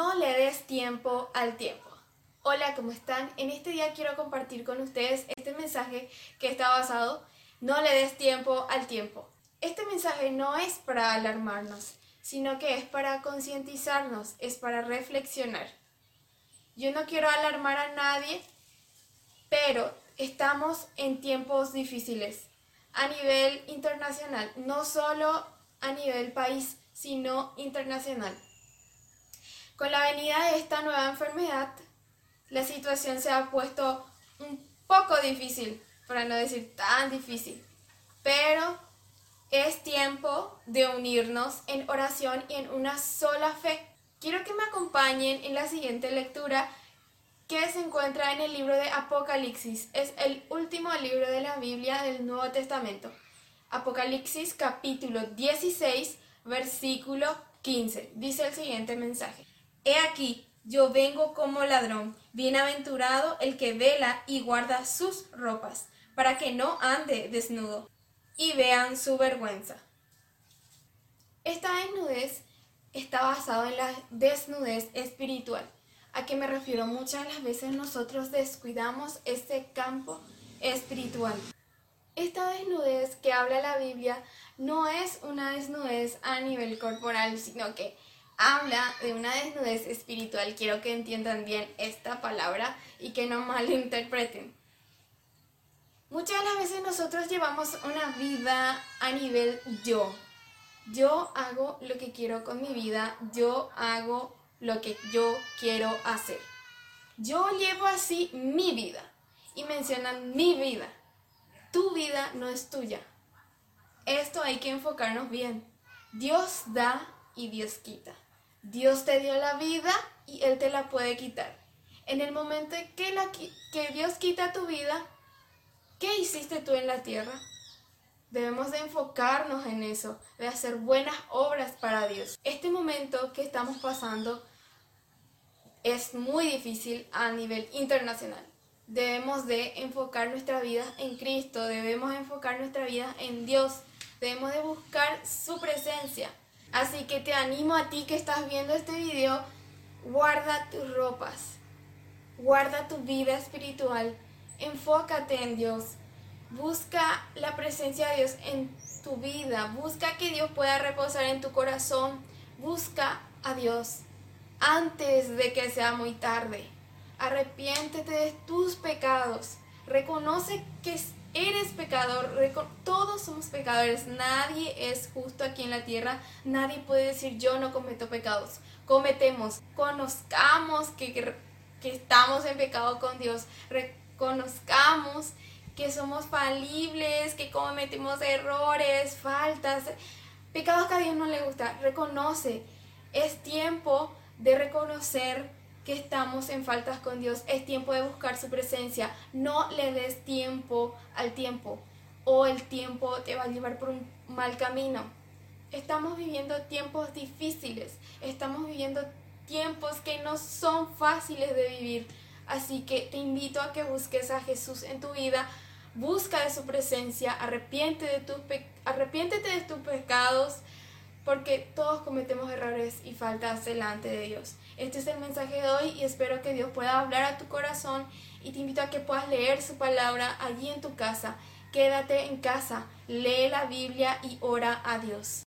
No le des tiempo al tiempo. Hola, ¿cómo están? En este día quiero compartir con ustedes este mensaje que está basado No le des tiempo al tiempo. Este mensaje no es para alarmarnos, sino que es para concientizarnos, es para reflexionar. Yo no quiero alarmar a nadie, pero estamos en tiempos difíciles a nivel internacional, no solo a nivel país, sino internacional. Con la venida de esta nueva enfermedad, la situación se ha puesto un poco difícil, para no decir tan difícil, pero es tiempo de unirnos en oración y en una sola fe. Quiero que me acompañen en la siguiente lectura que se encuentra en el libro de Apocalipsis. Es el último libro de la Biblia del Nuevo Testamento. Apocalipsis capítulo 16, versículo 15. Dice el siguiente mensaje. He aquí, yo vengo como ladrón, bienaventurado el que vela y guarda sus ropas, para que no ande desnudo, y vean su vergüenza. Esta desnudez está basada en la desnudez espiritual. ¿A qué me refiero? Muchas las veces nosotros descuidamos este campo espiritual. Esta desnudez que habla la Biblia no es una desnudez a nivel corporal, sino que habla de una desnudez espiritual. Quiero que entiendan bien esta palabra y que no malinterpreten. Muchas de las veces nosotros llevamos una vida a nivel yo. Yo hago lo que quiero con mi vida, yo hago lo que yo quiero hacer. Yo llevo así mi vida y mencionan mi vida. Tu vida no es tuya. Esto hay que enfocarnos bien. Dios da y Dios quita. Dios te dio la vida y Él te la puede quitar. En el momento que, la, que Dios quita tu vida, ¿qué hiciste tú en la tierra? Debemos de enfocarnos en eso, de hacer buenas obras para Dios. Este momento que estamos pasando es muy difícil a nivel internacional. Debemos de enfocar nuestra vida en Cristo, debemos enfocar nuestra vida en Dios, debemos de buscar su presencia. Así que te animo a ti que estás viendo este video, guarda tus ropas, guarda tu vida espiritual, enfócate en Dios, busca la presencia de Dios en tu vida, busca que Dios pueda reposar en tu corazón, busca a Dios antes de que sea muy tarde. Arrepiéntete de tus pecados, reconoce que Eres pecador, todos somos pecadores, nadie es justo aquí en la tierra, nadie puede decir yo no cometo pecados, cometemos, conozcamos que, que, estamos en pecado con Dios, reconozcamos que somos falibles, que cometemos errores, faltas, pecados que a Dios no le gusta, reconoce, es tiempo de reconocer estamos en faltas con Dios. Es tiempo de buscar su presencia. No le des tiempo al tiempo o el tiempo te va a llevar por un mal camino. Estamos viviendo tiempos difíciles. Estamos viviendo tiempos que no son fáciles de vivir. Así que te invito a que busques a Jesús en tu vida. Busca de su presencia, arrepiente de tus arrepiéntete de tus pecados, porque todos cometemos errores y faltas delante de Dios. Este es el mensaje de hoy y espero que Dios pueda hablar a tu corazón y te invito a que puedas leer su palabra allí en tu casa. Quédate en casa, lee la Biblia y ora a Dios.